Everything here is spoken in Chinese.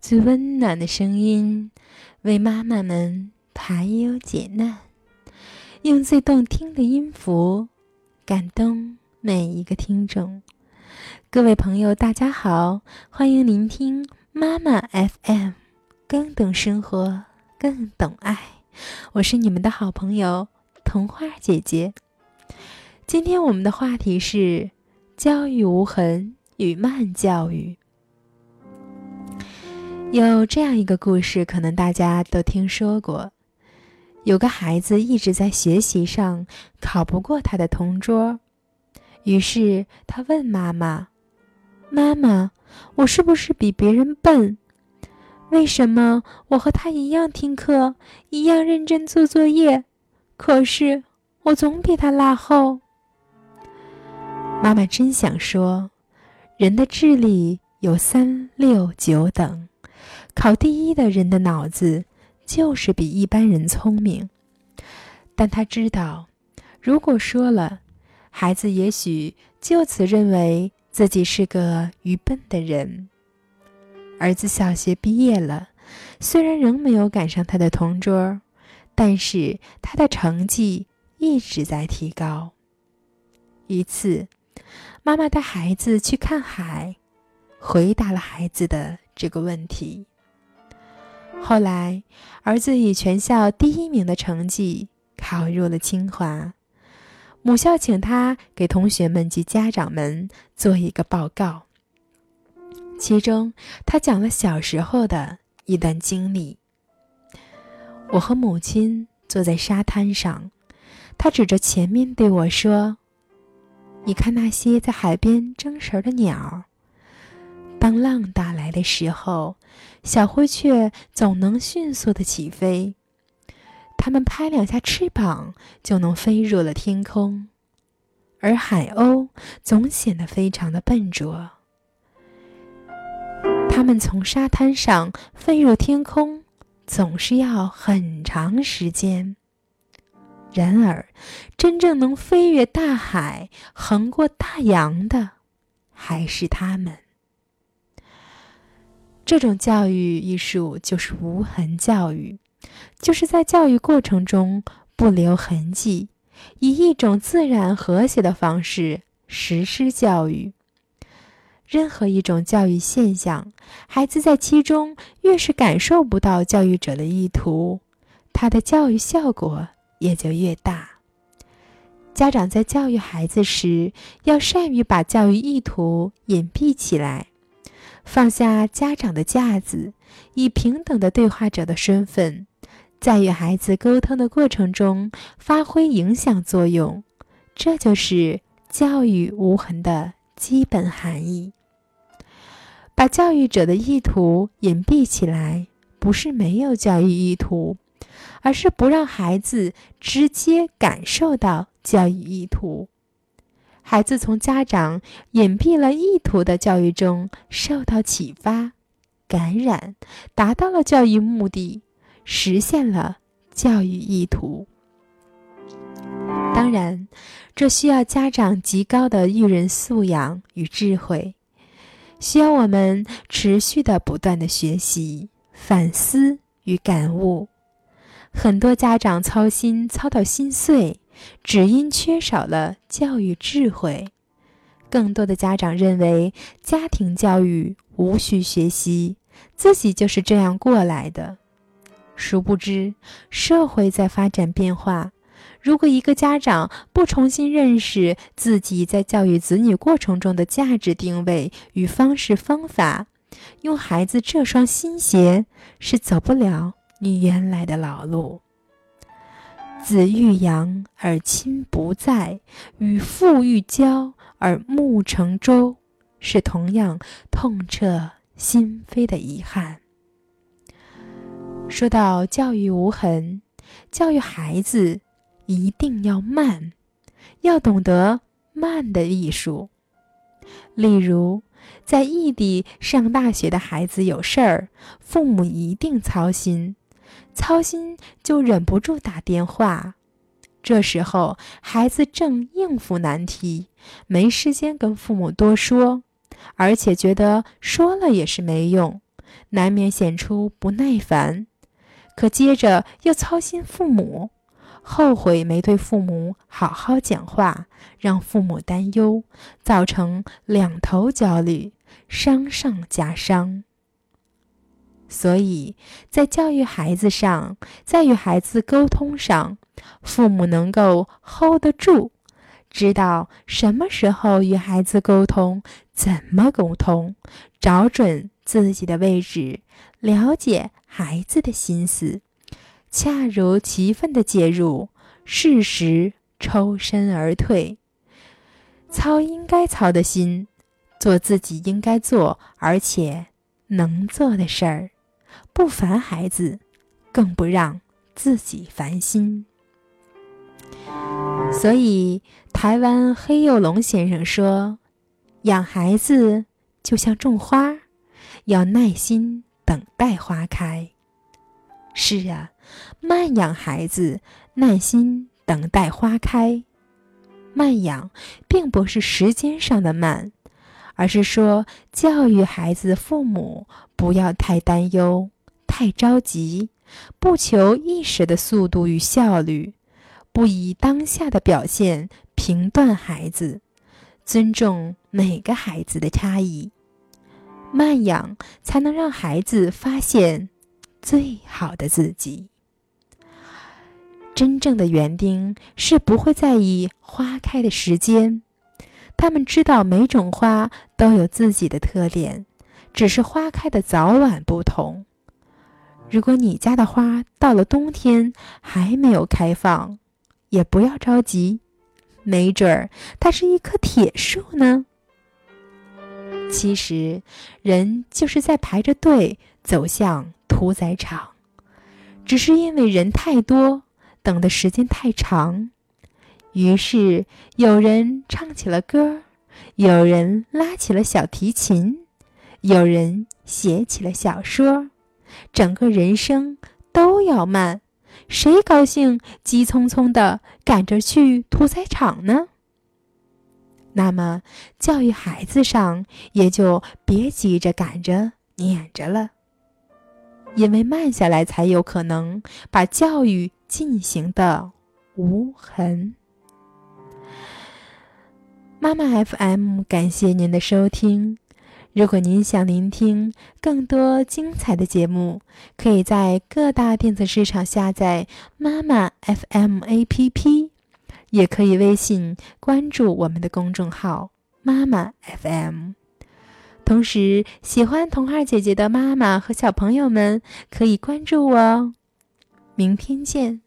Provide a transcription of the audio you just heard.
最温暖的声音，为妈妈们排忧解难；用最动听的音符，感动每一个听众。各位朋友，大家好，欢迎聆听妈妈 FM，更懂生活，更懂爱。我是你们的好朋友童话姐姐。今天我们的话题是教育无痕与慢教育。有这样一个故事，可能大家都听说过：有个孩子一直在学习上考不过他的同桌，于是他问妈妈：“妈妈，我是不是比别人笨？为什么我和他一样听课，一样认真做作业，可是我总比他落后？”妈妈真想说，人的智力有三六九等。考第一的人的脑子就是比一般人聪明，但他知道，如果说了，孩子也许就此认为自己是个愚笨的人。儿子小学毕业了，虽然仍没有赶上他的同桌，但是他的成绩一直在提高。一次，妈妈带孩子去看海，回答了孩子的这个问题。后来，儿子以全校第一名的成绩考入了清华。母校请他给同学们及家长们做一个报告。其中，他讲了小时候的一段经历。我和母亲坐在沙滩上，他指着前面对我说：“你看那些在海边争食的鸟。”当浪打来的时候，小灰雀总能迅速的起飞，它们拍两下翅膀就能飞入了天空，而海鸥总显得非常的笨拙。它们从沙滩上飞入天空，总是要很长时间。然而，真正能飞越大海、横过大洋的，还是它们。这种教育艺术就是无痕教育，就是在教育过程中不留痕迹，以一种自然和谐的方式实施教育。任何一种教育现象，孩子在其中越是感受不到教育者的意图，他的教育效果也就越大。家长在教育孩子时，要善于把教育意图隐蔽起来。放下家长的架子，以平等的对话者的身份，在与孩子沟通的过程中发挥影响作用，这就是教育无痕的基本含义。把教育者的意图隐蔽起来，不是没有教育意图，而是不让孩子直接感受到教育意图。孩子从家长隐蔽了意图的教育中受到启发、感染，达到了教育目的，实现了教育意图。当然，这需要家长极高的育人素养与智慧，需要我们持续的不断的学习、反思与感悟。很多家长操心操到心碎。只因缺少了教育智慧，更多的家长认为家庭教育无需学习，自己就是这样过来的。殊不知，社会在发展变化。如果一个家长不重新认识自己在教育子女过程中的价值定位与方式方法，用孩子这双新鞋是走不了你原来的老路。子欲养而亲不在，与父欲教而木成舟，是同样痛彻心扉的遗憾。说到教育无痕，教育孩子一定要慢，要懂得慢的艺术。例如，在异地上大学的孩子有事儿，父母一定操心。操心就忍不住打电话，这时候孩子正应付难题，没时间跟父母多说，而且觉得说了也是没用，难免显出不耐烦，可接着又操心父母，后悔没对父母好好讲话，让父母担忧，造成两头焦虑，伤上加伤。所以在教育孩子上，在与孩子沟通上，父母能够 hold 得住，知道什么时候与孩子沟通，怎么沟通，找准自己的位置，了解孩子的心思，恰如其分的介入，适时抽身而退，操应该操的心，做自己应该做而且能做的事儿。不烦孩子，更不让自己烦心。所以，台湾黑幼龙先生说：“养孩子就像种花，要耐心等待花开。”是啊，慢养孩子，耐心等待花开。慢养，并不是时间上的慢，而是说教育孩子的父母不要太担忧。太着急，不求一时的速度与效率，不以当下的表现评断孩子，尊重每个孩子的差异，慢养才能让孩子发现最好的自己。真正的园丁是不会在意花开的时间，他们知道每种花都有自己的特点，只是花开的早晚不同。如果你家的花到了冬天还没有开放，也不要着急，没准儿它是一棵铁树呢。其实，人就是在排着队走向屠宰场，只是因为人太多，等的时间太长，于是有人唱起了歌，有人拉起了小提琴，有人写起了小说。整个人生都要慢，谁高兴急匆匆的赶着去屠宰场呢？那么教育孩子上也就别急着赶着撵着了，因为慢下来才有可能把教育进行的无痕。妈妈 FM，感谢您的收听。如果您想聆听更多精彩的节目，可以在各大电子市场下载妈妈 FM APP，也可以微信关注我们的公众号妈妈 FM。同时，喜欢童话姐姐的妈妈和小朋友们可以关注我哦。明天见。